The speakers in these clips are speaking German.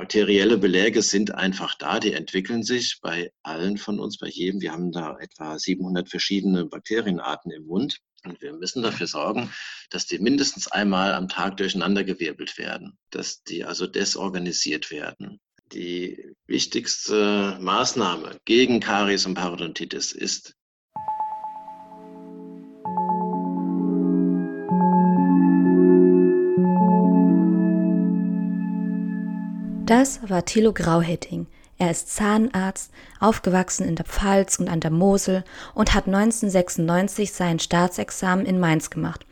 bakterielle Beläge sind einfach da, die entwickeln sich bei allen von uns, bei jedem. Wir haben da etwa 700 verschiedene Bakterienarten im Mund. Und wir müssen dafür sorgen, dass die mindestens einmal am Tag durcheinandergewirbelt werden, dass die also desorganisiert werden. Die wichtigste Maßnahme gegen Karies und Parodontitis ist Das war Thilo Grauhetting. Er ist Zahnarzt, aufgewachsen in der Pfalz und an der Mosel und hat 1996 sein Staatsexamen in Mainz gemacht.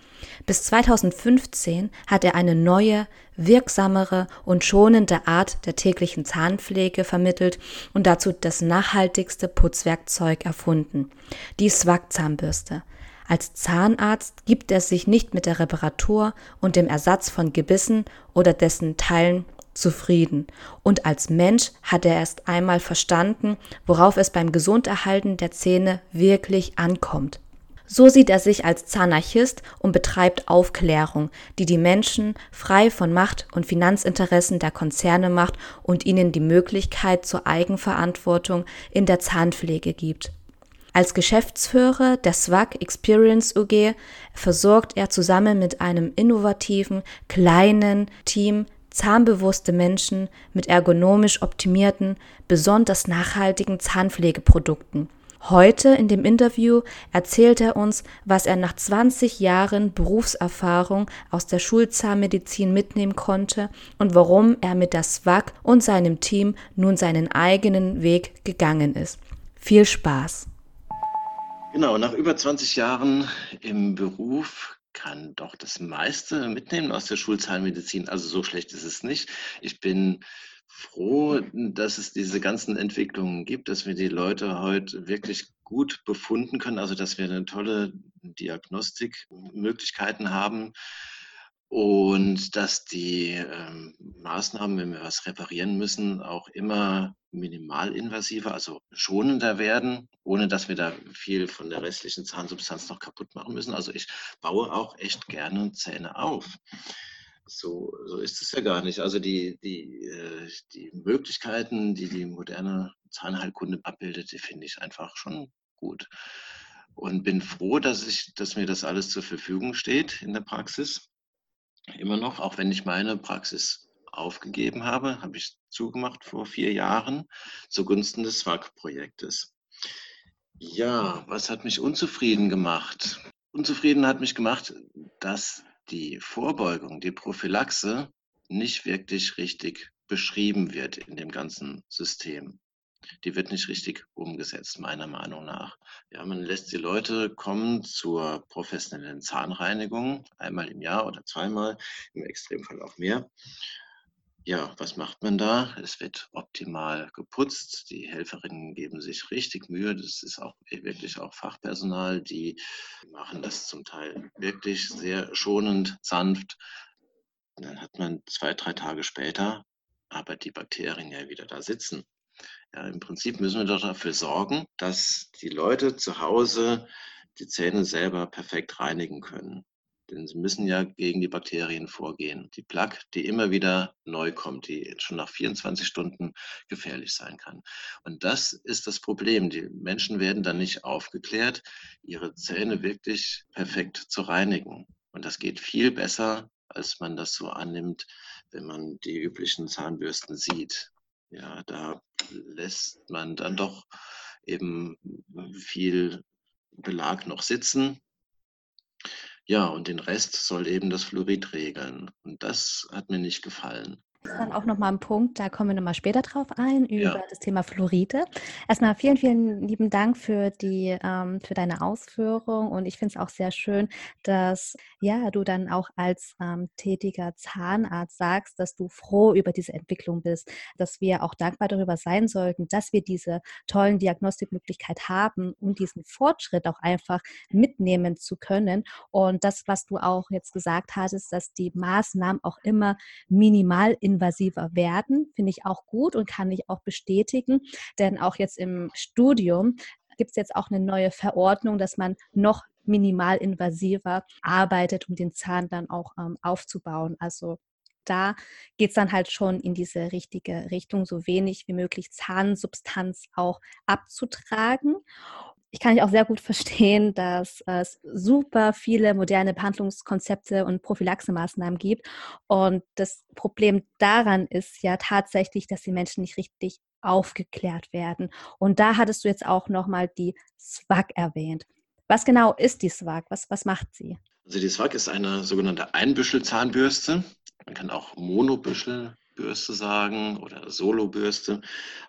Bis 2015 hat er eine neue, wirksamere und schonende Art der täglichen Zahnpflege vermittelt und dazu das nachhaltigste Putzwerkzeug erfunden, die Swag-Zahnbürste. Als Zahnarzt gibt er sich nicht mit der Reparatur und dem Ersatz von Gebissen oder dessen Teilen zufrieden. Und als Mensch hat er erst einmal verstanden, worauf es beim Gesunderhalten der Zähne wirklich ankommt. So sieht er sich als Zahnarchist und betreibt Aufklärung, die die Menschen frei von Macht und Finanzinteressen der Konzerne macht und ihnen die Möglichkeit zur Eigenverantwortung in der Zahnpflege gibt. Als Geschäftsführer der SWAG Experience UG versorgt er zusammen mit einem innovativen, kleinen Team zahnbewusste Menschen mit ergonomisch optimierten, besonders nachhaltigen Zahnpflegeprodukten. Heute in dem Interview erzählt er uns, was er nach 20 Jahren Berufserfahrung aus der Schulzahnmedizin mitnehmen konnte und warum er mit der SWAG und seinem Team nun seinen eigenen Weg gegangen ist. Viel Spaß! Genau, nach über 20 Jahren im Beruf kann doch das meiste mitnehmen aus der Schulzahnmedizin. Also so schlecht ist es nicht. Ich bin froh, dass es diese ganzen Entwicklungen gibt, dass wir die Leute heute wirklich gut befunden können, also dass wir eine tolle Diagnostikmöglichkeiten haben und dass die ähm, Maßnahmen, wenn wir was reparieren müssen, auch immer minimalinvasiver, also schonender werden, ohne dass wir da viel von der restlichen Zahnsubstanz noch kaputt machen müssen. Also ich baue auch echt gerne Zähne auf. So, so ist es ja gar nicht. Also die, die, äh, die Möglichkeiten, die die moderne Zahnheilkunde abbildet, die finde ich einfach schon gut. Und bin froh, dass, ich, dass mir das alles zur Verfügung steht in der Praxis. Immer noch, auch wenn ich meine Praxis aufgegeben habe, habe ich zugemacht vor vier Jahren zugunsten des SWAG-Projektes. Ja, was hat mich unzufrieden gemacht? Unzufrieden hat mich gemacht, dass die Vorbeugung, die Prophylaxe nicht wirklich richtig beschrieben wird in dem ganzen System. Die wird nicht richtig umgesetzt, meiner Meinung nach. Ja, man lässt die Leute kommen zur professionellen Zahnreinigung, einmal im Jahr oder zweimal, im Extremfall auch mehr. Ja, was macht man da? Es wird optimal geputzt. Die Helferinnen geben sich richtig Mühe. Das ist auch wirklich auch Fachpersonal. Die machen das zum Teil wirklich sehr schonend, sanft. Dann hat man zwei, drei Tage später aber die Bakterien ja wieder da sitzen. Ja, Im Prinzip müssen wir doch dafür sorgen, dass die Leute zu Hause die Zähne selber perfekt reinigen können. Denn sie müssen ja gegen die Bakterien vorgehen. Die Plaque, die immer wieder neu kommt, die schon nach 24 Stunden gefährlich sein kann. Und das ist das Problem. Die Menschen werden dann nicht aufgeklärt, ihre Zähne wirklich perfekt zu reinigen. Und das geht viel besser, als man das so annimmt, wenn man die üblichen Zahnbürsten sieht. Ja, da lässt man dann doch eben viel Belag noch sitzen ja, und den Rest soll eben das Fluorid regeln. Und das hat mir nicht gefallen. Das ist dann auch nochmal ein Punkt, da kommen wir nochmal später drauf ein, über ja. das Thema Fluoride. Erstmal vielen, vielen lieben Dank für, die, ähm, für deine Ausführung und ich finde es auch sehr schön, dass ja, du dann auch als ähm, tätiger Zahnarzt sagst, dass du froh über diese Entwicklung bist, dass wir auch dankbar darüber sein sollten, dass wir diese tollen Diagnostikmöglichkeit haben und diesen Fortschritt auch einfach mitnehmen zu können. Und das, was du auch jetzt gesagt hattest, dass die Maßnahmen auch immer minimal invasiver werden, finde ich auch gut und kann ich auch bestätigen. Denn auch jetzt im Studium gibt es jetzt auch eine neue Verordnung, dass man noch minimal invasiver arbeitet, um den Zahn dann auch ähm, aufzubauen. Also da geht es dann halt schon in diese richtige Richtung, so wenig wie möglich Zahnsubstanz auch abzutragen ich kann auch sehr gut verstehen, dass es super viele moderne Behandlungskonzepte und Prophylaxemaßnahmen gibt. Und das Problem daran ist ja tatsächlich, dass die Menschen nicht richtig aufgeklärt werden. Und da hattest du jetzt auch nochmal die SWAG erwähnt. Was genau ist die SWAG? Was, was macht sie? Also die SWAG ist eine sogenannte Einbüschelzahnbürste. Man kann auch Monobüschelbürste sagen oder Solobürste.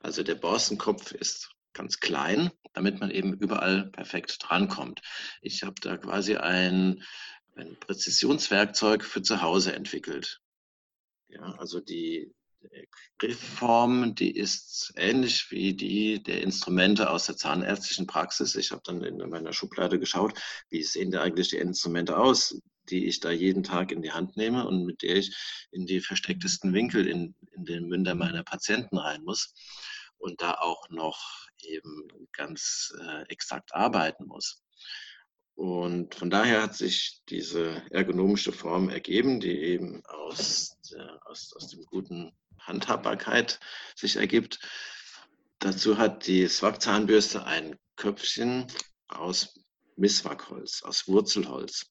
Also der Borstenkopf ist ganz klein, damit man eben überall perfekt drankommt. Ich habe da quasi ein, ein Präzisionswerkzeug für zu Hause entwickelt. Ja, also die Griffform, die ist ähnlich wie die der Instrumente aus der zahnärztlichen Praxis. Ich habe dann in meiner Schublade geschaut, wie sehen da eigentlich die Instrumente aus, die ich da jeden Tag in die Hand nehme und mit der ich in die verstecktesten Winkel in, in den Münder meiner Patienten rein muss und da auch noch eben ganz äh, exakt arbeiten muss. Und von daher hat sich diese ergonomische Form ergeben, die eben aus, der, aus, aus dem guten Handhabbarkeit sich ergibt. Dazu hat die Swag-Zahnbürste ein Köpfchen aus Misswagholz, aus Wurzelholz.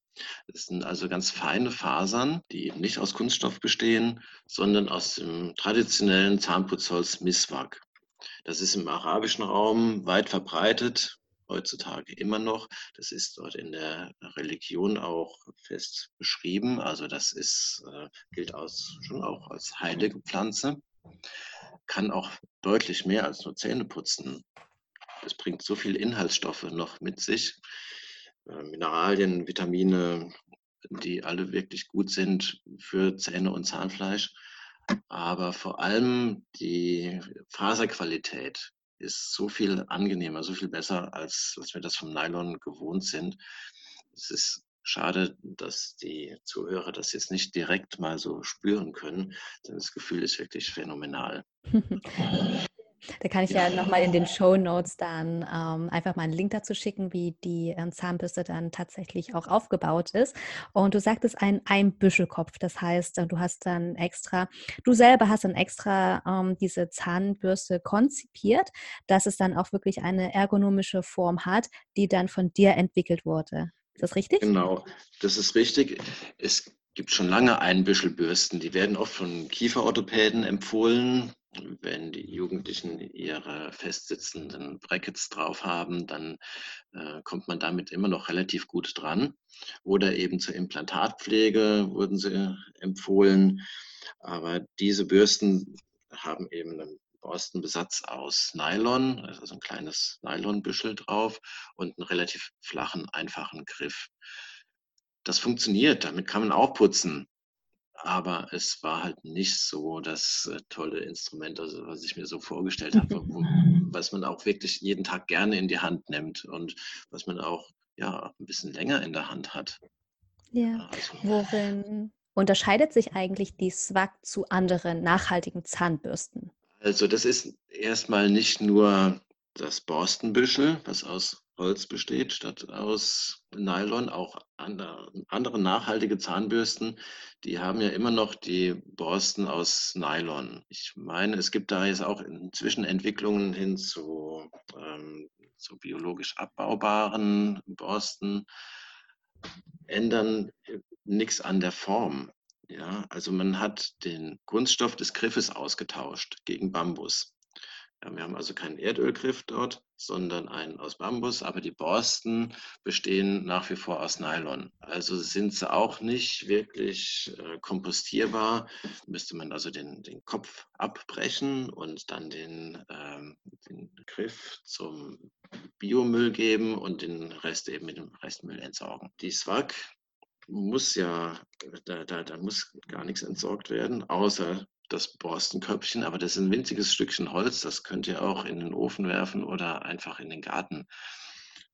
Das sind also ganz feine Fasern, die nicht aus Kunststoff bestehen, sondern aus dem traditionellen Zahnputzholz Miswak. Das ist im arabischen Raum weit verbreitet, heutzutage immer noch. Das ist dort in der Religion auch fest beschrieben. Also das ist, äh, gilt als, schon auch als heilige Pflanze. Kann auch deutlich mehr als nur Zähne putzen. Es bringt so viele Inhaltsstoffe noch mit sich. Äh, Mineralien, Vitamine, die alle wirklich gut sind für Zähne und Zahnfleisch. Aber vor allem die Faserqualität ist so viel angenehmer, so viel besser, als, als wir das vom Nylon gewohnt sind. Es ist schade, dass die Zuhörer das jetzt nicht direkt mal so spüren können, denn das Gefühl ist wirklich phänomenal. Da kann ich ja, ja nochmal in den Show Notes dann ähm, einfach mal einen Link dazu schicken, wie die ähm, Zahnbürste dann tatsächlich auch aufgebaut ist. Und du sagtest ein Einbüschelkopf, das heißt, äh, du hast dann extra, du selber hast dann extra ähm, diese Zahnbürste konzipiert, dass es dann auch wirklich eine ergonomische Form hat, die dann von dir entwickelt wurde. Ist das richtig? Genau, das ist richtig. Es gibt schon lange Einbüschelbürsten, die werden oft von Kieferorthopäden empfohlen wenn die Jugendlichen ihre festsitzenden Brackets drauf haben, dann äh, kommt man damit immer noch relativ gut dran. Oder eben zur Implantatpflege wurden sie empfohlen. Aber diese Bürsten haben eben einen Borstenbesatz aus Nylon, also ein kleines Nylonbüschel drauf und einen relativ flachen, einfachen Griff. Das funktioniert, damit kann man auch putzen aber es war halt nicht so das äh, tolle Instrument, also was ich mir so vorgestellt habe, was man auch wirklich jeden Tag gerne in die Hand nimmt und was man auch ja ein bisschen länger in der Hand hat. Ja. Also, Worin unterscheidet sich eigentlich die Swag zu anderen nachhaltigen Zahnbürsten? Also das ist erstmal nicht nur das Borstenbüschel, was aus Holz besteht, statt aus Nylon. Auch andere, nachhaltige Zahnbürsten, die haben ja immer noch die Borsten aus Nylon. Ich meine, es gibt da jetzt auch inzwischen Entwicklungen hin zu, ähm, zu biologisch abbaubaren Borsten, ändern nichts an der Form. Ja, also man hat den Kunststoff des Griffes ausgetauscht gegen Bambus. Wir haben also keinen Erdölgriff dort, sondern einen aus Bambus, aber die Borsten bestehen nach wie vor aus Nylon. Also sind sie auch nicht wirklich äh, kompostierbar. Müsste man also den, den Kopf abbrechen und dann den, ähm, den Griff zum Biomüll geben und den Rest eben mit dem Restmüll entsorgen. Die Swag muss ja, da, da, da muss gar nichts entsorgt werden, außer das Borstenköpfchen, aber das ist ein winziges Stückchen Holz, das könnt ihr auch in den Ofen werfen oder einfach in den Garten.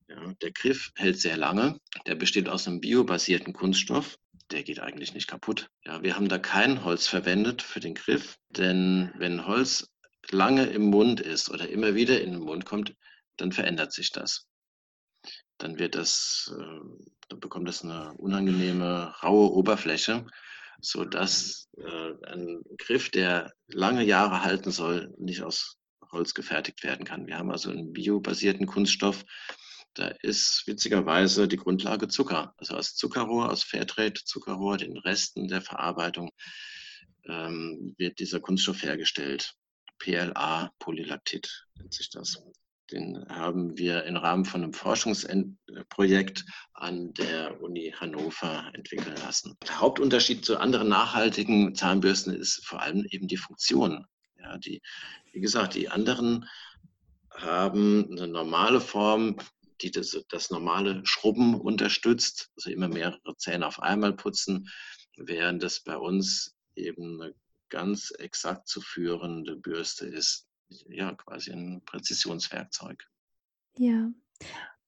Ja, der Griff hält sehr lange, der besteht aus einem biobasierten Kunststoff, der geht eigentlich nicht kaputt. Ja, wir haben da kein Holz verwendet für den Griff, denn wenn Holz lange im Mund ist oder immer wieder in den Mund kommt, dann verändert sich das. Dann wird das, äh, dann bekommt das eine unangenehme, raue Oberfläche sodass äh, ein Griff, der lange Jahre halten soll, nicht aus Holz gefertigt werden kann. Wir haben also einen biobasierten Kunststoff. Da ist witzigerweise die Grundlage Zucker. Also aus Zuckerrohr, aus Fairtrade-Zuckerrohr, den Resten der Verarbeitung ähm, wird dieser Kunststoff hergestellt. PLA, Polylactit nennt sich das. Den haben wir im Rahmen von einem Forschungsprojekt an der Uni Hannover entwickeln lassen. Der Hauptunterschied zu anderen nachhaltigen Zahnbürsten ist vor allem eben die Funktion. Ja, die, wie gesagt, die anderen haben eine normale Form, die das, das normale Schrubben unterstützt, also immer mehrere Zähne auf einmal putzen, während das bei uns eben eine ganz exakt zu führende Bürste ist. Ja, quasi ein Präzisionswerkzeug. Ja,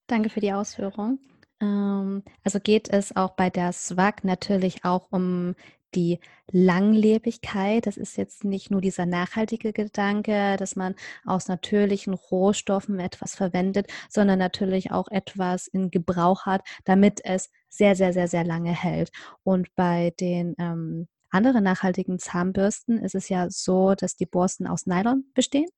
danke für die Ausführung. Ähm, also geht es auch bei der SWAG natürlich auch um die Langlebigkeit. Das ist jetzt nicht nur dieser nachhaltige Gedanke, dass man aus natürlichen Rohstoffen etwas verwendet, sondern natürlich auch etwas in Gebrauch hat, damit es sehr, sehr, sehr, sehr lange hält. Und bei den ähm, anderen nachhaltigen Zahnbürsten ist es ja so, dass die Borsten aus Nylon bestehen.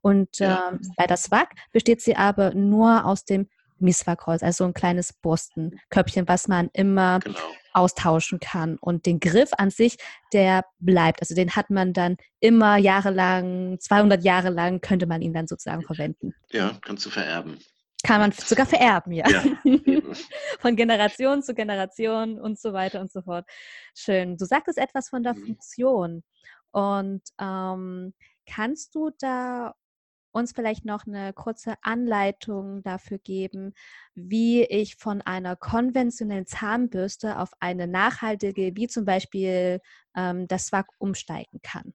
Und ja. ähm, bei der Swag besteht sie aber nur aus dem Miswak-Holz, also ein kleines Borstenköpfchen, was man immer genau. austauschen kann. Und den Griff an sich, der bleibt. Also den hat man dann immer jahrelang, 200 Jahre lang könnte man ihn dann sozusagen verwenden. Ja, kannst du vererben. Kann man sogar vererben, ja. ja von Generation zu Generation und so weiter und so fort. Schön. Du sagtest etwas von der mhm. Funktion. Und ähm, kannst du da uns vielleicht noch eine kurze Anleitung dafür geben, wie ich von einer konventionellen Zahnbürste auf eine nachhaltige, wie zum Beispiel ähm, das Swag, umsteigen kann?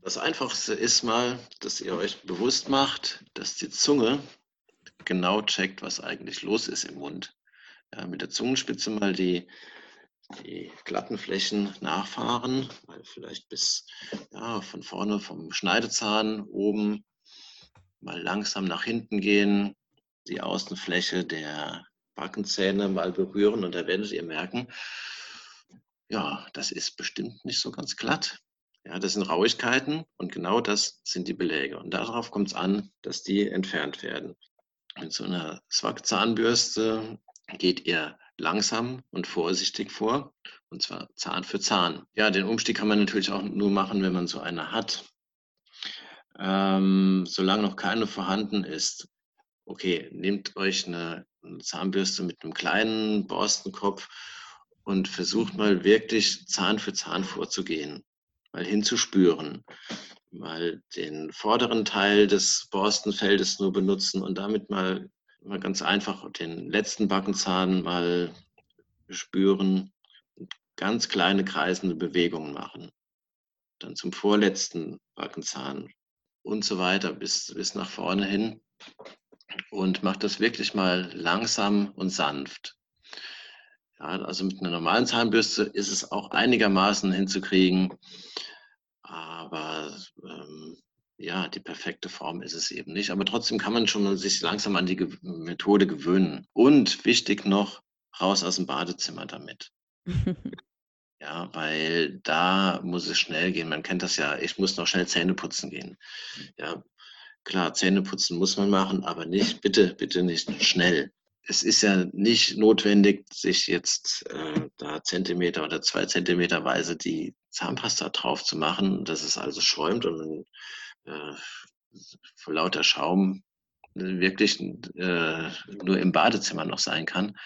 Das Einfachste ist mal, dass ihr euch bewusst macht, dass die Zunge genau checkt, was eigentlich los ist im Mund. Ja, mit der Zungenspitze mal die, die glatten Flächen nachfahren, mal vielleicht bis ja, von vorne vom Schneidezahn oben mal langsam nach hinten gehen, die Außenfläche der Backenzähne mal berühren und da werdet ihr merken, ja, das ist bestimmt nicht so ganz glatt. Ja, das sind Rauigkeiten und genau das sind die Beläge. Und darauf kommt es an, dass die entfernt werden. Mit so einer Zwack-Zahnbürste geht ihr langsam und vorsichtig vor, und zwar Zahn für Zahn. Ja, den Umstieg kann man natürlich auch nur machen, wenn man so eine hat. Ähm, solange noch keine vorhanden ist, okay, nehmt euch eine, eine Zahnbürste mit einem kleinen Borstenkopf und versucht mal wirklich Zahn für Zahn vorzugehen, mal hinzuspüren mal den vorderen Teil des Borstenfeldes nur benutzen und damit mal, mal ganz einfach den letzten Backenzahn mal spüren und ganz kleine kreisende Bewegungen machen. Dann zum vorletzten Backenzahn und so weiter bis, bis nach vorne hin und macht das wirklich mal langsam und sanft. Ja, also mit einer normalen Zahnbürste ist es auch einigermaßen hinzukriegen, aber ähm, ja, die perfekte Form ist es eben nicht. Aber trotzdem kann man schon sich langsam an die Ge Methode gewöhnen. Und wichtig noch, raus aus dem Badezimmer damit. ja, weil da muss es schnell gehen. Man kennt das ja, ich muss noch schnell Zähne putzen gehen. Ja, klar, Zähne putzen muss man machen, aber nicht, bitte, bitte nicht schnell es ist ja nicht notwendig, sich jetzt äh, da Zentimeter oder zwei Zentimeter weise die Zahnpasta drauf zu machen, dass es also schäumt und äh, vor lauter Schaum wirklich äh, nur im Badezimmer noch sein kann.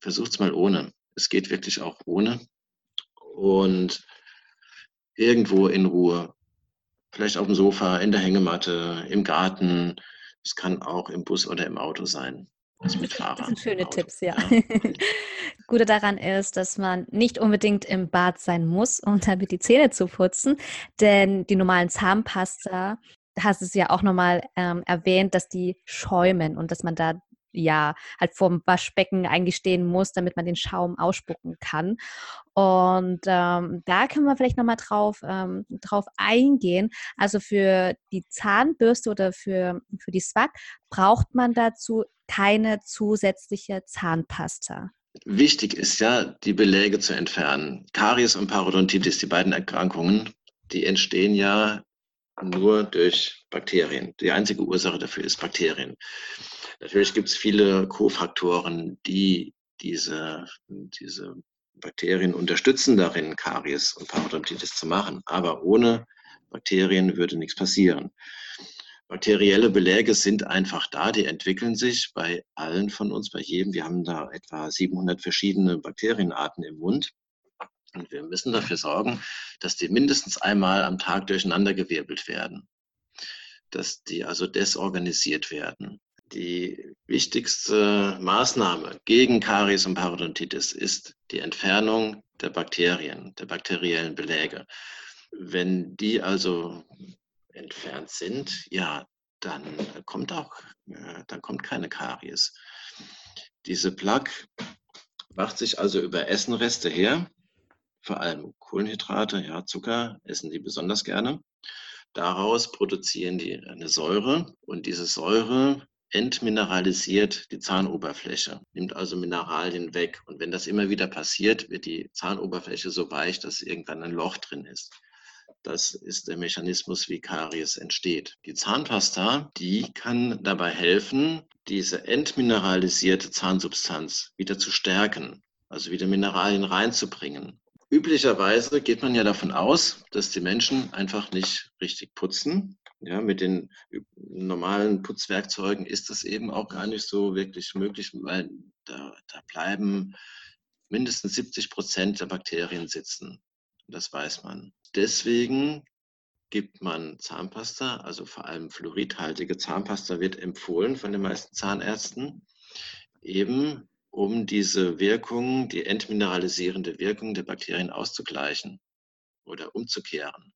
Versucht es mal ohne. Es geht wirklich auch ohne. Und irgendwo in Ruhe. Vielleicht auf dem Sofa, in der Hängematte, im Garten, es kann auch im Bus oder im Auto sein. Das, das sind schöne Tipps, ja. ja. Gute daran ist, dass man nicht unbedingt im Bad sein muss, um damit die Zähne zu putzen, denn die normalen Zahnpasta, hast es ja auch nochmal ähm, erwähnt, dass die schäumen und dass man da ja halt vorm Waschbecken eingestehen muss, damit man den Schaum ausspucken kann. Und ähm, da können wir vielleicht nochmal drauf, ähm, drauf eingehen. Also für die Zahnbürste oder für, für die Swag braucht man dazu keine zusätzliche Zahnpasta. Wichtig ist ja, die Beläge zu entfernen. Karies und Parodontitis, die beiden Erkrankungen, die entstehen ja nur durch Bakterien. Die einzige Ursache dafür ist Bakterien. Natürlich gibt es viele Kofaktoren, die diese, diese Bakterien unterstützen darin, Karies und Parodontitis zu machen. Aber ohne Bakterien würde nichts passieren. Bakterielle Beläge sind einfach da, die entwickeln sich bei allen von uns, bei jedem. Wir haben da etwa 700 verschiedene Bakterienarten im Mund. Und wir müssen dafür sorgen, dass die mindestens einmal am Tag durcheinandergewirbelt werden, dass die also desorganisiert werden. Die wichtigste Maßnahme gegen Karies und Parodontitis ist die Entfernung der Bakterien, der bakteriellen Beläge. Wenn die also entfernt sind, ja, dann kommt auch, äh, dann kommt keine Karies. Diese Plaque macht sich also über Essenreste her, vor allem Kohlenhydrate, ja, Zucker essen die besonders gerne. Daraus produzieren die eine Säure und diese Säure entmineralisiert die Zahnoberfläche, nimmt also Mineralien weg. Und wenn das immer wieder passiert, wird die Zahnoberfläche so weich, dass irgendwann ein Loch drin ist. Das ist der Mechanismus, wie Karies entsteht. Die Zahnpasta, die kann dabei helfen, diese entmineralisierte Zahnsubstanz wieder zu stärken, also wieder Mineralien reinzubringen. Üblicherweise geht man ja davon aus, dass die Menschen einfach nicht richtig putzen. Ja, mit den normalen Putzwerkzeugen ist das eben auch gar nicht so wirklich möglich, weil da, da bleiben mindestens 70 Prozent der Bakterien sitzen. Das weiß man. Deswegen gibt man Zahnpasta, also vor allem fluoridhaltige Zahnpasta wird empfohlen von den meisten Zahnärzten, eben um diese Wirkung, die entmineralisierende Wirkung der Bakterien auszugleichen oder umzukehren.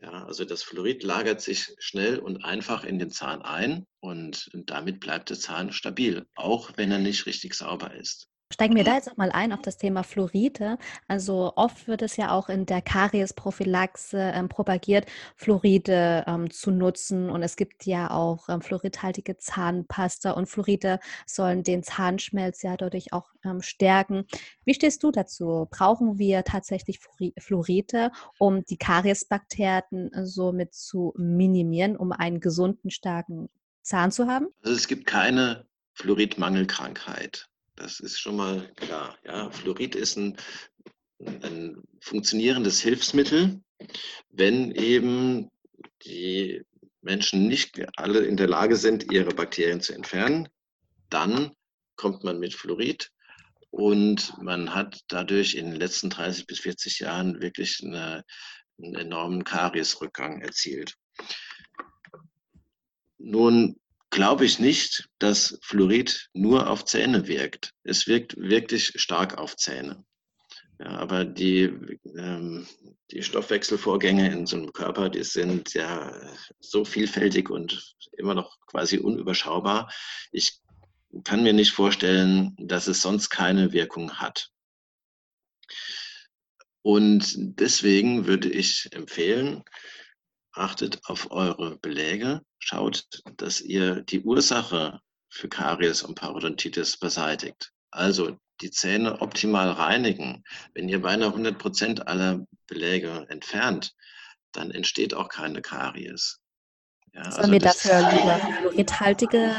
Ja, also das Fluorid lagert sich schnell und einfach in den Zahn ein und damit bleibt der Zahn stabil, auch wenn er nicht richtig sauber ist. Steigen wir da jetzt auch mal ein auf das Thema Fluoride. Also oft wird es ja auch in der Kariesprophylaxe ähm, propagiert, Fluoride ähm, zu nutzen. Und es gibt ja auch ähm, fluoridhaltige Zahnpasta und Fluoride sollen den Zahnschmelz ja dadurch auch ähm, stärken. Wie stehst du dazu? Brauchen wir tatsächlich Fluoride, um die Kariesbakterien somit zu minimieren, um einen gesunden, starken Zahn zu haben? Also es gibt keine Fluoridmangelkrankheit. Das ist schon mal klar. Ja. Fluorid ist ein, ein funktionierendes Hilfsmittel, wenn eben die Menschen nicht alle in der Lage sind, ihre Bakterien zu entfernen, dann kommt man mit Fluorid und man hat dadurch in den letzten 30 bis 40 Jahren wirklich eine, einen enormen Kariesrückgang erzielt. Nun glaube ich nicht, dass Fluorid nur auf Zähne wirkt. Es wirkt wirklich stark auf Zähne. Ja, aber die, ähm, die Stoffwechselvorgänge in so einem Körper, die sind ja so vielfältig und immer noch quasi unüberschaubar. Ich kann mir nicht vorstellen, dass es sonst keine Wirkung hat. Und deswegen würde ich empfehlen, achtet auf eure Beläge, schaut, dass ihr die Ursache für Karies und Parodontitis beseitigt. Also die Zähne optimal reinigen. Wenn ihr beinahe 100 Prozent aller Beläge entfernt, dann entsteht auch keine Karies. Ja, Sollen also wir dafür lieber fluoridhaltige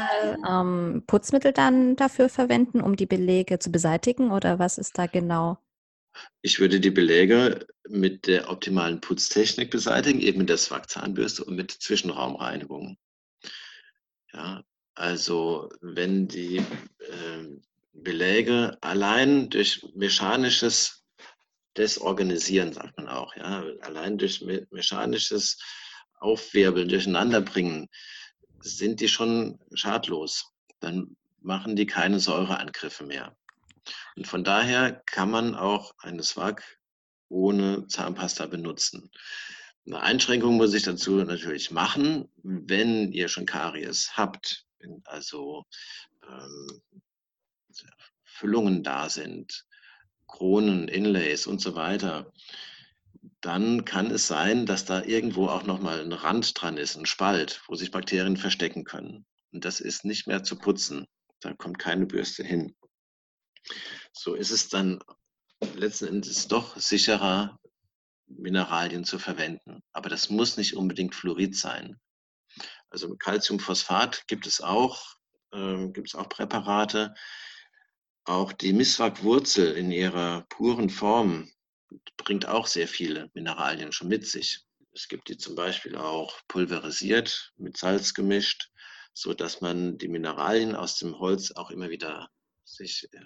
ähm, Putzmittel dann dafür verwenden, um die Beläge zu beseitigen? Oder was ist da genau? Ich würde die Beläge mit der optimalen Putztechnik beseitigen, eben mit der Swag-Zahnbürste und mit Zwischenraumreinigung. Ja, also wenn die äh, Beläge allein durch mechanisches Desorganisieren, sagt man auch, ja, allein durch me mechanisches Aufwirbeln, Durcheinanderbringen, sind die schon schadlos. Dann machen die keine Säureangriffe mehr. Und von daher kann man auch eine Swag ohne Zahnpasta benutzen. Eine Einschränkung muss ich dazu natürlich machen, wenn ihr schon Karies habt, also ähm, Füllungen da sind, Kronen, Inlays und so weiter, dann kann es sein, dass da irgendwo auch nochmal ein Rand dran ist, ein Spalt, wo sich Bakterien verstecken können. Und das ist nicht mehr zu putzen. Da kommt keine Bürste hin. So ist es dann letzten Endes doch sicherer, Mineralien zu verwenden. Aber das muss nicht unbedingt Fluorid sein. Also Calciumphosphat gibt es auch, äh, gibt es auch Präparate. Auch die Miswak-Wurzel in ihrer puren Form bringt auch sehr viele Mineralien schon mit sich. Es gibt die zum Beispiel auch pulverisiert, mit Salz gemischt, so dass man die Mineralien aus dem Holz auch immer wieder sich äh,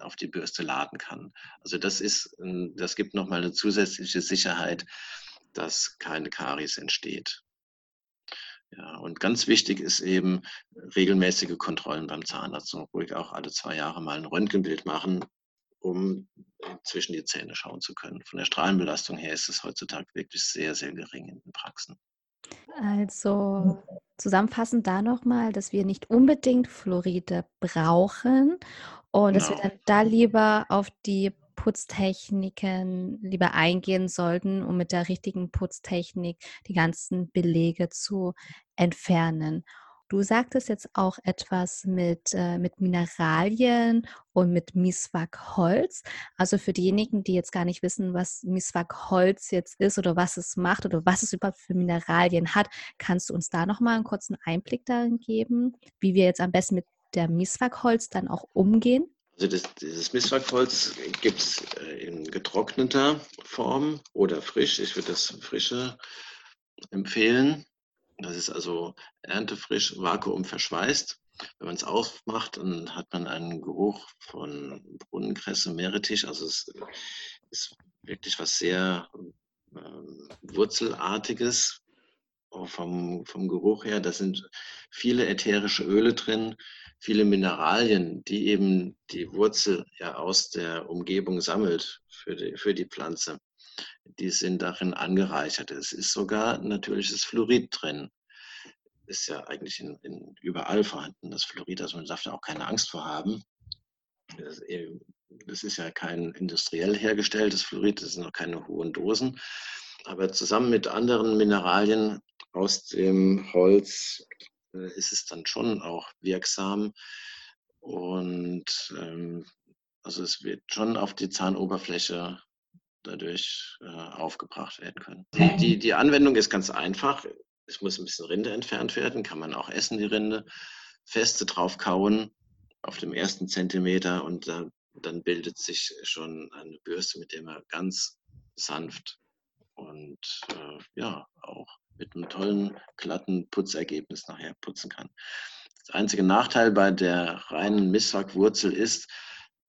auf die Bürste laden kann. Also das ist, das gibt nochmal eine zusätzliche Sicherheit, dass keine Karies entsteht. Ja, und ganz wichtig ist eben regelmäßige Kontrollen beim Zahnarzt und ruhig auch alle zwei Jahre mal ein Röntgenbild machen, um zwischen die Zähne schauen zu können. Von der Strahlenbelastung her ist es heutzutage wirklich sehr, sehr gering in den Praxen. Also zusammenfassend da nochmal, dass wir nicht unbedingt Fluoride brauchen und dass wir Genau. dann da lieber auf die Putztechniken lieber eingehen sollten, um mit der richtigen Putztechnik die ganzen Belege zu entfernen. Du sagtest jetzt auch etwas mit, äh, mit Mineralien und mit Mieswak-Holz. Also für diejenigen, die jetzt gar nicht wissen, was Mieswak-Holz jetzt ist oder was es macht oder was es überhaupt für Mineralien hat, kannst du uns da nochmal einen kurzen Einblick darin geben, wie wir jetzt am besten mit der Mieswak-Holz dann auch umgehen? Also das, dieses Misswachholz gibt es äh, in getrockneter Form oder frisch. Ich würde das frische empfehlen. Das ist also erntefrisch, vakuumverschweißt. Wenn man es aufmacht, dann hat man einen Geruch von Brunnenkresse, Meerrettich. Also es ist wirklich was sehr ähm, Wurzelartiges vom, vom Geruch her. Da sind viele ätherische Öle drin, viele Mineralien, die eben die Wurzel ja aus der Umgebung sammelt für die, für die Pflanze die sind darin angereichert. Es ist sogar natürliches Fluorid drin. Ist ja eigentlich in, in überall vorhanden, das Fluorid. Also man darf da auch keine Angst vor haben. Das, das ist ja kein industriell hergestelltes Fluorid, das sind noch keine hohen Dosen. Aber zusammen mit anderen Mineralien aus dem Holz ist es dann schon auch wirksam. Und ähm, also es wird schon auf die Zahnoberfläche dadurch äh, aufgebracht werden können. Die, die, die Anwendung ist ganz einfach. Es muss ein bisschen Rinde entfernt werden, kann man auch essen, die Rinde. Feste drauf kauen auf dem ersten Zentimeter und da, dann bildet sich schon eine Bürste, mit der man ganz sanft und äh, ja, auch mit einem tollen, glatten Putzergebnis nachher putzen kann. Das einzige Nachteil bei der reinen Misswackwurzel ist,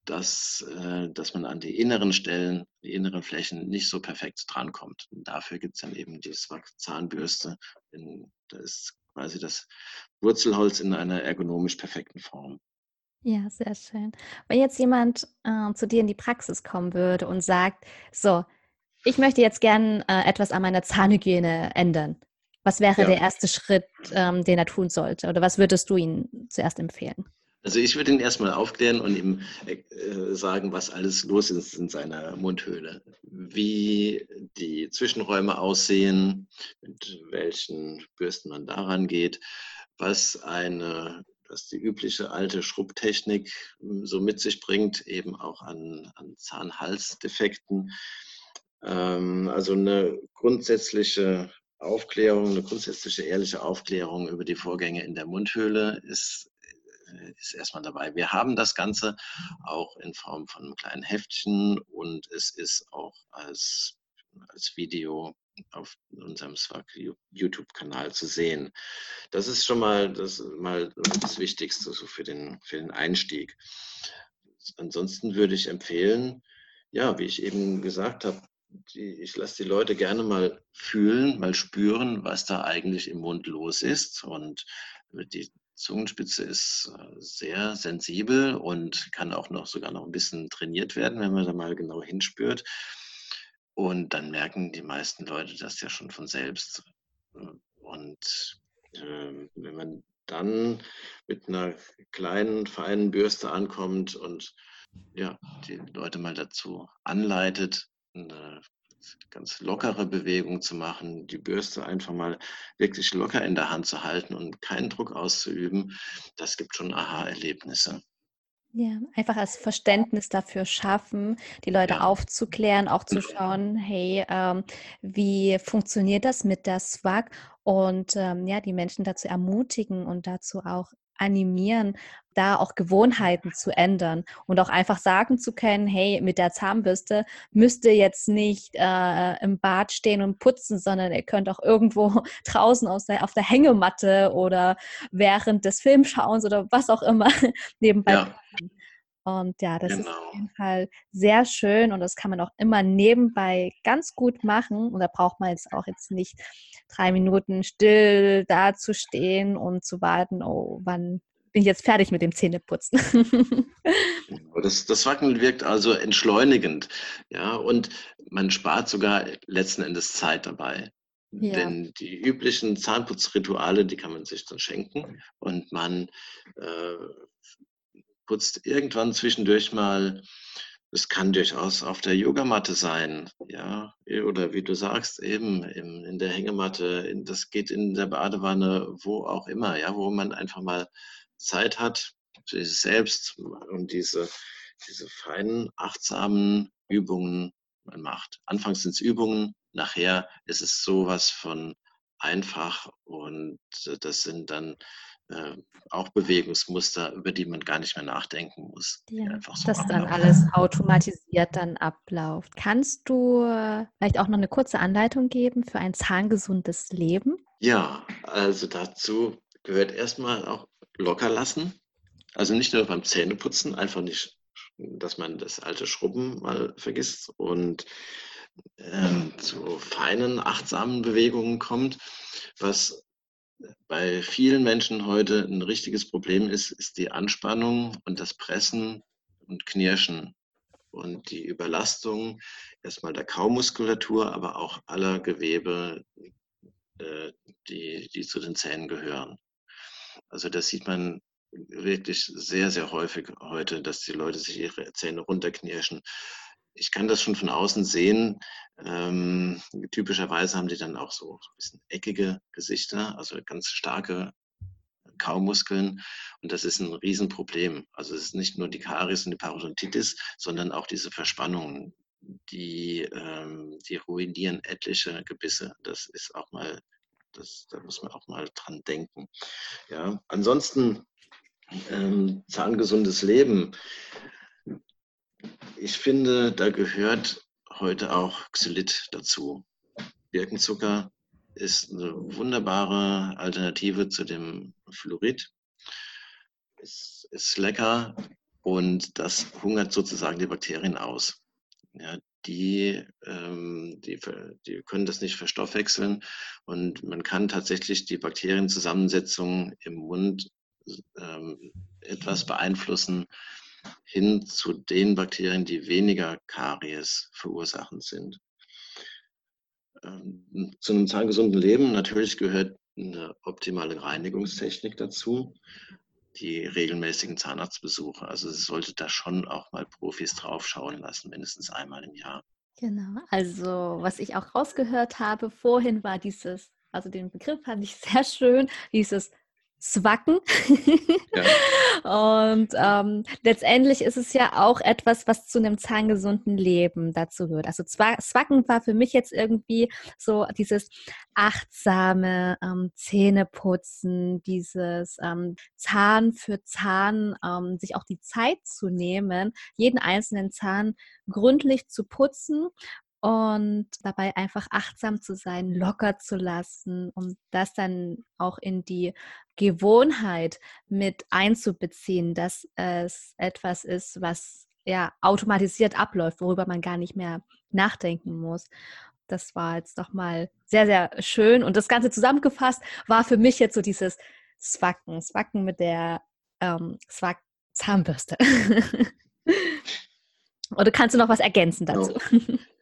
dass, äh, dass man an die inneren Stellen, die inneren Flächen nicht so perfekt drankommt. Und dafür gibt es dann eben die Zahnbürste. Da ist quasi das Wurzelholz in einer ergonomisch perfekten Form. Ja, sehr schön. Wenn jetzt jemand äh, zu dir in die Praxis kommen würde und sagt, so, ich möchte jetzt gern äh, etwas an meiner Zahnhygiene ändern. Was wäre ja. der erste Schritt, ähm, den er tun sollte? Oder was würdest du ihm zuerst empfehlen? Also ich würde ihn erstmal aufklären und ihm äh, sagen, was alles los ist in seiner Mundhöhle. Wie die Zwischenräume aussehen, mit welchen Bürsten man daran geht, was eine was die übliche alte Schrubbtechnik hm, so mit sich bringt, eben auch an, an Zahnhalsdefekten. Ähm, also eine grundsätzliche Aufklärung, eine grundsätzliche ehrliche Aufklärung über die Vorgänge in der Mundhöhle ist äh, ist erstmal dabei. Wir haben das Ganze auch in Form von einem kleinen Heftchen und es ist auch als, als Video auf unserem YouTube-Kanal zu sehen. Das ist schon mal das, mal das Wichtigste so für, den, für den Einstieg. Ansonsten würde ich empfehlen, ja, wie ich eben gesagt habe, die, ich lasse die Leute gerne mal fühlen, mal spüren, was da eigentlich im Mund los ist. Und die Zungenspitze ist äh, sehr sensibel und kann auch noch sogar noch ein bisschen trainiert werden, wenn man da mal genau hinspürt. Und dann merken die meisten Leute das ja schon von selbst. Und äh, wenn man dann mit einer kleinen, feinen Bürste ankommt und ja, die Leute mal dazu anleitet, eine ganz lockere Bewegung zu machen, die Bürste einfach mal wirklich locker in der Hand zu halten und keinen Druck auszuüben, das gibt schon Aha-Erlebnisse. Ja, einfach als Verständnis dafür schaffen, die Leute ja. aufzuklären, auch zu mhm. schauen, hey, ähm, wie funktioniert das mit der SWAG und ähm, ja, die Menschen dazu ermutigen und dazu auch animieren, da auch Gewohnheiten zu ändern und auch einfach sagen zu können, hey, mit der Zahnbürste müsst ihr jetzt nicht äh, im Bad stehen und putzen, sondern ihr könnt auch irgendwo draußen aus der, auf der Hängematte oder während des Filmschauens oder was auch immer nebenbei ja. Und ja, das genau. ist auf genau. jeden Fall sehr schön und das kann man auch immer nebenbei ganz gut machen. Und da braucht man jetzt auch jetzt nicht drei Minuten still da zu stehen und zu warten, oh, wann bin ich jetzt fertig mit dem Zähneputzen. Genau, das, das Wackeln wirkt also entschleunigend, ja, und man spart sogar letzten Endes Zeit dabei. Ja. Denn die üblichen Zahnputzrituale, die kann man sich dann schenken und man äh, putzt irgendwann zwischendurch mal, es kann durchaus auf der Yogamatte sein, ja, oder wie du sagst, eben in, in der Hängematte, das geht in der Badewanne, wo auch immer, ja, wo man einfach mal Zeit hat, für sich selbst und diese, diese feinen, achtsamen Übungen man macht. Anfangs sind es Übungen, nachher ist es sowas von einfach und das sind dann äh, auch Bewegungsmuster, über die man gar nicht mehr nachdenken muss. Ja, so dass dann alles automatisiert dann abläuft. Kannst du äh, vielleicht auch noch eine kurze Anleitung geben für ein zahngesundes Leben? Ja, also dazu gehört erstmal auch locker lassen. Also nicht nur beim Zähneputzen, einfach nicht, dass man das alte Schrubben mal vergisst und ähm, zu feinen, achtsamen Bewegungen kommt. Was bei vielen Menschen heute ein richtiges Problem ist, ist die Anspannung und das Pressen und Knirschen und die Überlastung erstmal der Kaumuskulatur, aber auch aller Gewebe, äh, die, die zu den Zähnen gehören. Also das sieht man wirklich sehr, sehr häufig heute, dass die Leute sich ihre Zähne runterknirschen ich kann das schon von außen sehen. Ähm, typischerweise haben die dann auch so ein bisschen eckige Gesichter, also ganz starke Kaumuskeln. Und das ist ein Riesenproblem. Also es ist nicht nur die Karies und die Parodontitis, sondern auch diese Verspannungen, die, ähm, die ruinieren etliche Gebisse. Das ist auch mal, das, da muss man auch mal dran denken. Ja, ansonsten ähm, zahngesundes Leben ich finde, da gehört heute auch Xylit dazu. Birkenzucker ist eine wunderbare Alternative zu dem Fluorid. Es ist lecker und das hungert sozusagen die Bakterien aus. Ja, die, ähm, die, die können das nicht verstoffwechseln und man kann tatsächlich die Bakterienzusammensetzung im Mund ähm, etwas beeinflussen, hin zu den Bakterien, die weniger Karies verursachend sind. Ähm, zu einem zahngesunden Leben natürlich gehört eine optimale Reinigungstechnik dazu, die regelmäßigen Zahnarztbesuche. Also es sollte da schon auch mal Profis draufschauen lassen, mindestens einmal im Jahr. Genau, also was ich auch rausgehört habe vorhin war dieses, also den Begriff fand ich sehr schön, dieses Zwacken. Ja. Und ähm, letztendlich ist es ja auch etwas, was zu einem zahngesunden Leben dazu gehört. Also Zwacken war für mich jetzt irgendwie so dieses achtsame ähm, Zähneputzen, dieses ähm, Zahn für Zahn, ähm, sich auch die Zeit zu nehmen, jeden einzelnen Zahn gründlich zu putzen und dabei einfach achtsam zu sein, locker zu lassen, um das dann auch in die Gewohnheit mit einzubeziehen, dass es etwas ist, was ja automatisiert abläuft, worüber man gar nicht mehr nachdenken muss. Das war jetzt doch mal sehr, sehr schön. Und das Ganze zusammengefasst war für mich jetzt so dieses Swacken, Swacken mit der ähm, Swack Zahnbürste. Oder kannst du noch was ergänzen dazu? Genau.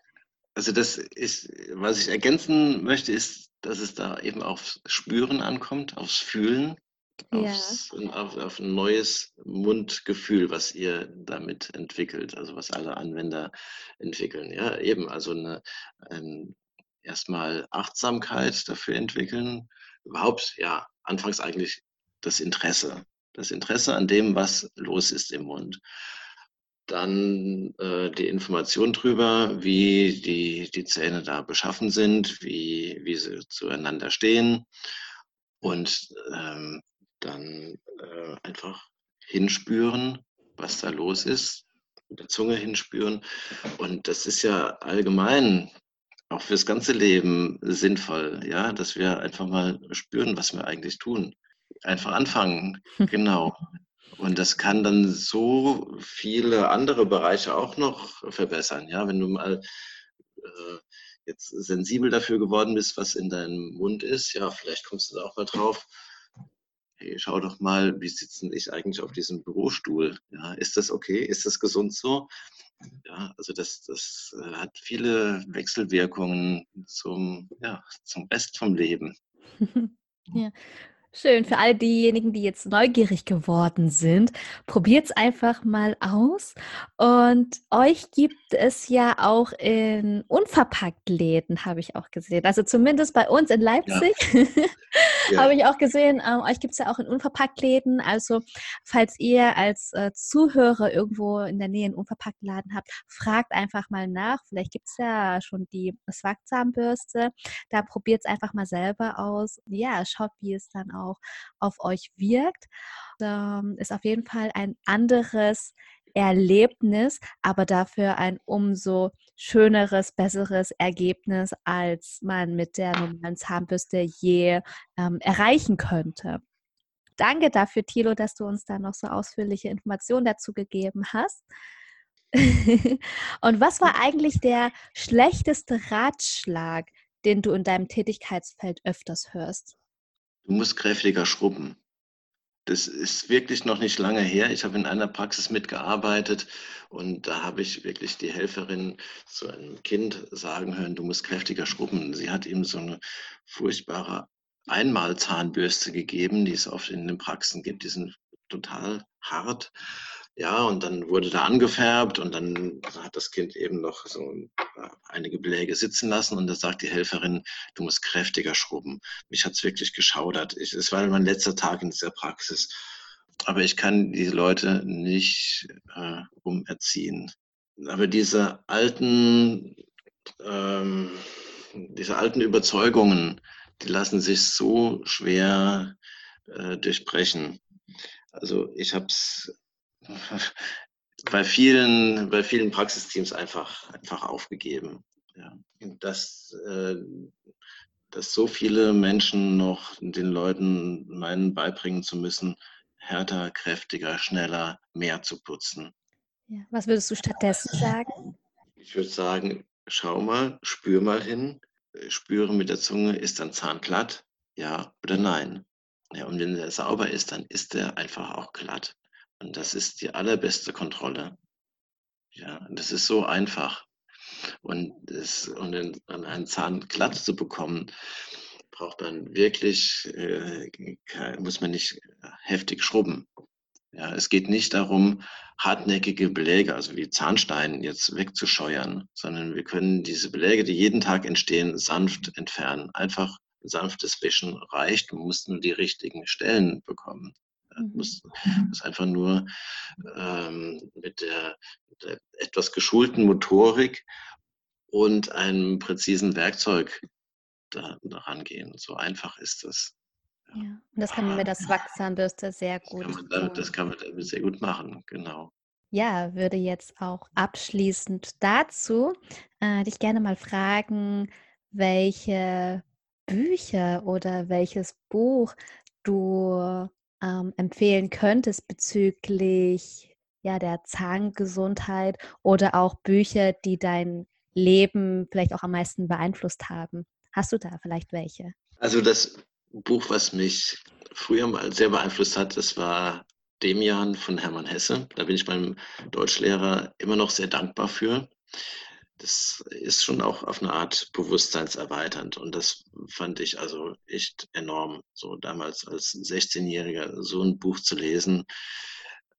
Also das ist, was ich ergänzen möchte, ist, dass es da eben aufs Spüren ankommt, aufs Fühlen, aufs, ja. auf, auf, ein neues Mundgefühl, was ihr damit entwickelt, also was alle Anwender entwickeln. Ja, eben, also eine, ein, erstmal Achtsamkeit dafür entwickeln, überhaupt, ja, anfangs eigentlich das Interesse. Das Interesse an dem, was los ist im Mund. Dann äh, die Information darüber, wie die, die Zähne da beschaffen sind, wie, wie sie zueinander stehen. Und ähm, dann äh, einfach hinspüren, was da los ist, mit der Zunge hinspüren. Und das ist ja allgemein auch fürs ganze Leben sinnvoll, ja, dass wir einfach mal spüren, was wir eigentlich tun. Einfach anfangen, genau. Und das kann dann so viele andere Bereiche auch noch verbessern, ja, wenn du mal äh, jetzt sensibel dafür geworden bist, was in deinem Mund ist, ja, vielleicht kommst du da auch mal drauf. Hey, schau doch mal, wie sitze ich eigentlich auf diesem Bürostuhl? Ja, ist das okay? Ist das gesund so? Ja, also das, das äh, hat viele Wechselwirkungen zum, ja, zum Rest vom Leben. ja. Schön. Für alle diejenigen, die jetzt neugierig geworden sind, probiert es einfach mal aus. Und euch gibt es ja auch in unverpackt Läden, habe ich auch gesehen. Also zumindest bei uns in Leipzig ja. habe ich auch gesehen. Ähm, euch gibt es ja auch in unverpackt Läden. Also falls ihr als äh, Zuhörer irgendwo in der Nähe einen unverpackt Laden habt, fragt einfach mal nach. Vielleicht gibt es ja schon die Swackzahnbürste. Da probiert es einfach mal selber aus. Ja, schaut, wie es dann auch auch auf euch wirkt. Ähm, ist auf jeden Fall ein anderes Erlebnis, aber dafür ein umso schöneres, besseres Ergebnis, als man mit der normalen Zahnbürste je ähm, erreichen könnte. Danke dafür, Thilo, dass du uns da noch so ausführliche Informationen dazu gegeben hast. Und was war eigentlich der schlechteste Ratschlag, den du in deinem Tätigkeitsfeld öfters hörst? Du musst kräftiger schrubben. Das ist wirklich noch nicht lange her. Ich habe in einer Praxis mitgearbeitet und da habe ich wirklich die Helferin zu einem Kind sagen hören, du musst kräftiger schrubben. Sie hat ihm so eine furchtbare Einmalzahnbürste gegeben, die es oft in den Praxen gibt. Die sind total hart ja, und dann wurde da angefärbt und dann hat das Kind eben noch so äh, einige Beläge sitzen lassen und da sagt die Helferin, du musst kräftiger schrubben. Mich hat es wirklich geschaudert. Ich, es war mein letzter Tag in dieser Praxis. Aber ich kann diese Leute nicht äh, umerziehen. Aber diese alten, ähm, diese alten Überzeugungen, die lassen sich so schwer äh, durchbrechen. Also ich habe es bei vielen, bei vielen Praxisteams einfach, einfach aufgegeben. Ja. Dass, äh, dass so viele Menschen noch den Leuten meinen, beibringen zu müssen, härter, kräftiger, schneller, mehr zu putzen. Ja. Was würdest du stattdessen sagen? Ich würde sagen, schau mal, spür mal hin, spüre mit der Zunge, ist dein Zahn glatt? Ja oder nein? Ja, und wenn er sauber ist, dann ist er einfach auch glatt. Und das ist die allerbeste Kontrolle. Ja, das ist so einfach. Und, das, und in, einen Zahn glatt zu bekommen, braucht man wirklich, äh, muss man nicht heftig schrubben. Ja, es geht nicht darum, hartnäckige Beläge, also wie Zahnstein, jetzt wegzuscheuern, sondern wir können diese Beläge, die jeden Tag entstehen, sanft entfernen. Einfach sanftes Wischen reicht, man muss nur die richtigen Stellen bekommen. Mhm. Muss, muss einfach nur ähm, mit der, der, etwas geschulten Motorik und einem präzisen Werkzeug da, daran gehen. So einfach ist das. Ja, und das kann man mit der Wachszahnbürste sehr gut. Das kann, man damit, das kann man damit sehr gut machen, genau. Ja, würde jetzt auch abschließend dazu äh, dich gerne mal fragen, welche Bücher oder welches Buch du ähm, empfehlen könntest bezüglich ja, der Zahngesundheit oder auch Bücher, die dein Leben vielleicht auch am meisten beeinflusst haben? Hast du da vielleicht welche? Also das Buch, was mich früher mal sehr beeinflusst hat, das war Demian von Hermann Hesse. Da bin ich meinem Deutschlehrer immer noch sehr dankbar für das ist schon auch auf eine Art bewusstseinserweiternd. Und das fand ich also echt enorm, so damals als 16-Jähriger so ein Buch zu lesen,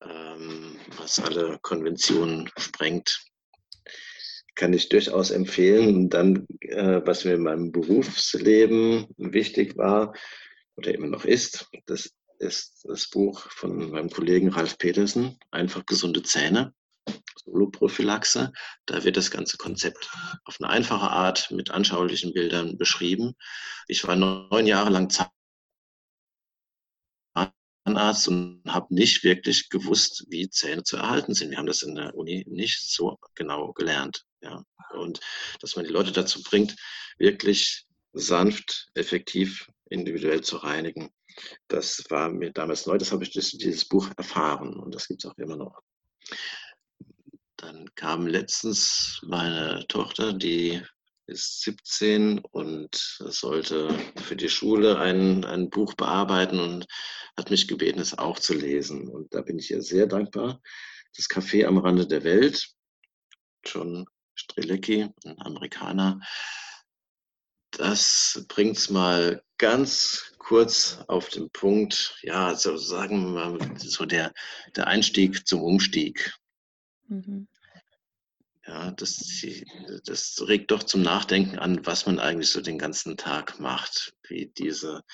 ähm, was alle Konventionen sprengt. Kann ich durchaus empfehlen. Und dann, äh, was mir in meinem Berufsleben wichtig war oder immer noch ist, das ist das Buch von meinem Kollegen Ralf Petersen, Einfach gesunde Zähne, Soloprophylaxe. Da wird das ganze Konzept auf eine einfache Art mit anschaulichen Bildern beschrieben. Ich war neun Jahre lang Zahnarzt und habe nicht wirklich gewusst, wie Zähne zu erhalten sind. Wir haben das in der Uni nicht so genau gelernt. Ja. Und dass man die Leute dazu bringt, wirklich sanft, effektiv, individuell zu reinigen. Das war mir damals neu, das habe ich durch dieses Buch erfahren und das gibt es auch immer noch. Dann kam letztens meine Tochter, die ist 17 und sollte für die Schule ein, ein Buch bearbeiten und hat mich gebeten, es auch zu lesen. Und da bin ich ihr sehr dankbar. Das Café am Rande der Welt, John Strelecki, ein Amerikaner, das bringt es mal ganz kurz auf den Punkt, ja, so sagen wir mal, so der, der Einstieg zum Umstieg. Mhm. Ja, das, das regt doch zum Nachdenken an, was man eigentlich so den ganzen Tag macht, wie diese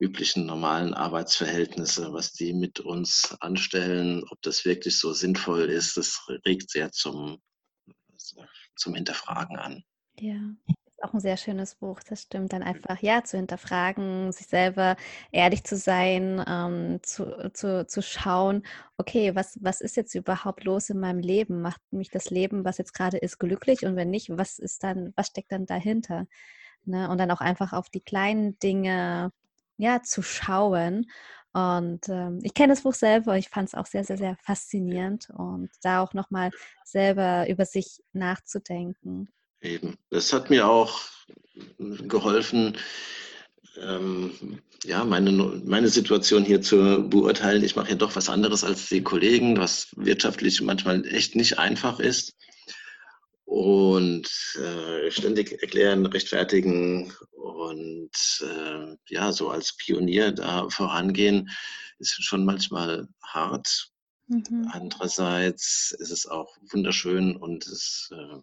üblichen normalen Arbeitsverhältnisse, was die mit uns anstellen, ob das wirklich so sinnvoll ist, das regt sehr zum, zum Hinterfragen an. Ja, auch ein sehr schönes Buch, das stimmt. Dann einfach, ja, zu hinterfragen, sich selber ehrlich zu sein, ähm, zu, zu, zu schauen, okay, was, was ist jetzt überhaupt los in meinem Leben? Macht mich das Leben, was jetzt gerade ist, glücklich? Und wenn nicht, was ist dann, was steckt dann dahinter? Ne? Und dann auch einfach auf die kleinen Dinge, ja, zu schauen. Und ähm, ich kenne das Buch selber, ich fand es auch sehr, sehr, sehr faszinierend und da auch nochmal selber über sich nachzudenken. Eben. Das hat mir auch geholfen, ähm, ja, meine, meine Situation hier zu beurteilen. Ich mache ja doch was anderes als die Kollegen, was wirtschaftlich manchmal echt nicht einfach ist. Und äh, ständig erklären, rechtfertigen und äh, ja, so als Pionier da vorangehen, ist schon manchmal hart. Mhm. Andererseits ist es auch wunderschön und es äh,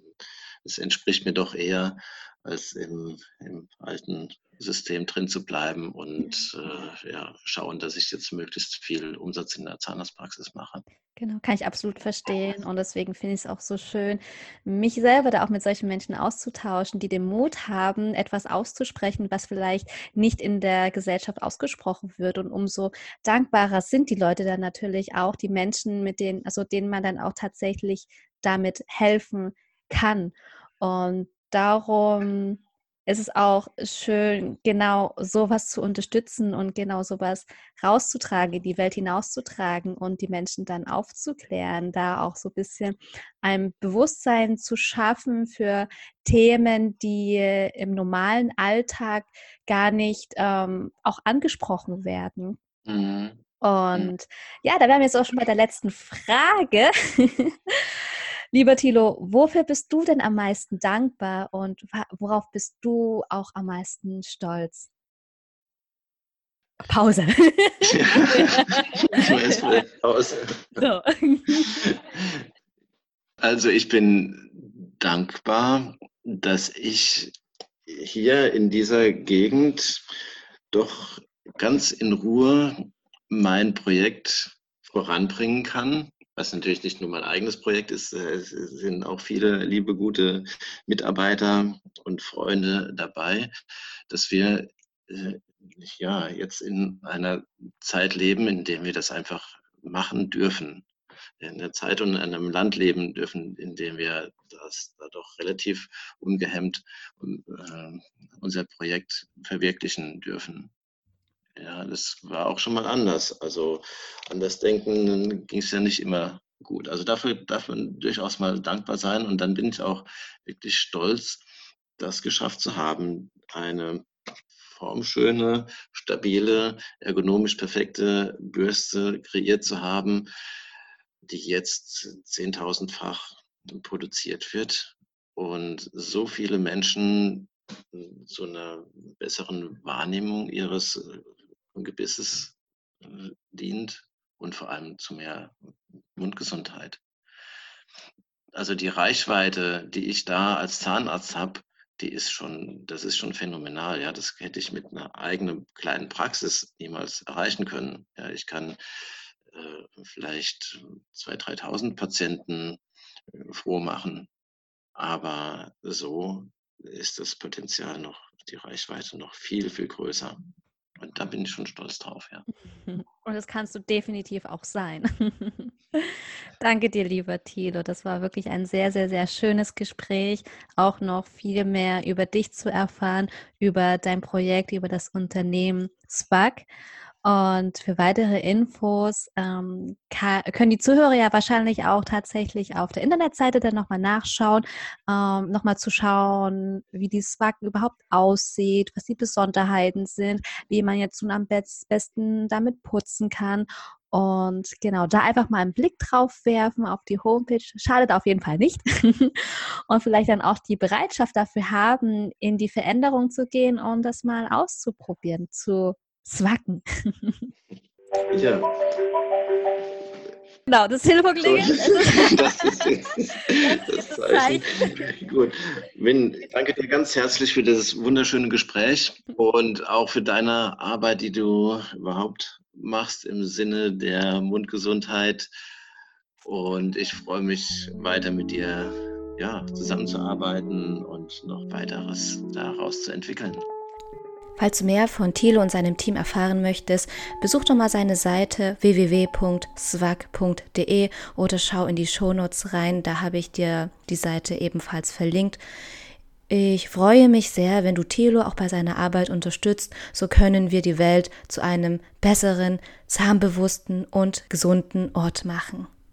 es entspricht mir doch eher, als im, im alten System drin zu bleiben und äh, ja, schauen, dass ich jetzt möglichst viel Umsatz in der Zahnarztpraxis mache. Genau, kann ich absolut verstehen. Und deswegen finde ich es auch so schön, mich selber da auch mit solchen Menschen auszutauschen, die den Mut haben, etwas auszusprechen, was vielleicht nicht in der Gesellschaft ausgesprochen wird. Und umso dankbarer sind die Leute dann natürlich auch, die Menschen, mit denen, also denen man dann auch tatsächlich damit helfen kann. Und darum ist es auch schön, genau sowas zu unterstützen und genau sowas rauszutragen, in die Welt hinauszutragen und die Menschen dann aufzuklären, da auch so ein bisschen ein Bewusstsein zu schaffen für Themen, die im normalen Alltag gar nicht ähm, auch angesprochen werden. Mhm. Und ja, da wären wir jetzt auch schon bei der letzten Frage. Lieber Thilo, wofür bist du denn am meisten dankbar und worauf bist du auch am meisten stolz? Pause. Pause. So. Also ich bin dankbar, dass ich hier in dieser Gegend doch ganz in Ruhe mein Projekt voranbringen kann was natürlich nicht nur mein eigenes Projekt ist, äh, es sind auch viele liebe, gute Mitarbeiter und Freunde dabei, dass wir äh, ja jetzt in einer Zeit leben, in der wir das einfach machen dürfen. In der Zeit und in einem Land leben dürfen, in dem wir das da doch relativ ungehemmt äh, unser Projekt verwirklichen dürfen. Ja, das war auch schon mal anders. Also anders denken ging es ja nicht immer gut. Also dafür darf man durchaus mal dankbar sein. Und dann bin ich auch wirklich stolz, das geschafft zu haben, eine formschöne, stabile, ergonomisch perfekte Bürste kreiert zu haben, die jetzt zehntausendfach produziert wird und so viele Menschen zu einer besseren Wahrnehmung ihres Gebisses äh, dient und vor allem zu mehr Mundgesundheit. Also die Reichweite, die ich da als Zahnarzt habe, die ist schon, das ist schon phänomenal. Ja, das hätte ich mit einer eigenen kleinen Praxis niemals erreichen können. Ja, ich kann äh, vielleicht 2.000, 3.000 Patienten äh, froh machen. Aber so ist das Potenzial noch, die Reichweite noch viel, viel größer. Und da bin ich schon stolz drauf, ja. Und das kannst du definitiv auch sein. Danke dir, lieber Thilo. Das war wirklich ein sehr, sehr, sehr schönes Gespräch. Auch noch viel mehr über dich zu erfahren, über dein Projekt, über das Unternehmen SWAG. Und für weitere Infos ähm, kann, können die Zuhörer ja wahrscheinlich auch tatsächlich auf der Internetseite dann nochmal nachschauen, ähm, nochmal zu schauen, wie die SWAG überhaupt aussieht, was die Besonderheiten sind, wie man jetzt nun am besten damit putzen kann. Und genau, da einfach mal einen Blick drauf werfen auf die Homepage. Schadet auf jeden Fall nicht. und vielleicht dann auch die Bereitschaft dafür haben, in die Veränderung zu gehen und das mal auszuprobieren, zu Zwacken. Ja. Genau, das Hilfeklingen. So, das ist, das, das Zeichen. Gut. Min, danke dir ganz herzlich für das wunderschöne Gespräch und auch für deine Arbeit, die du überhaupt machst im Sinne der Mundgesundheit. Und ich freue mich weiter mit dir ja, zusammenzuarbeiten und noch weiteres daraus zu entwickeln. Falls du mehr von Thilo und seinem Team erfahren möchtest, besuch doch mal seine Seite www.swag.de oder schau in die Shownotes rein, da habe ich dir die Seite ebenfalls verlinkt. Ich freue mich sehr, wenn du Thilo auch bei seiner Arbeit unterstützt, so können wir die Welt zu einem besseren, zahmbewussten und gesunden Ort machen.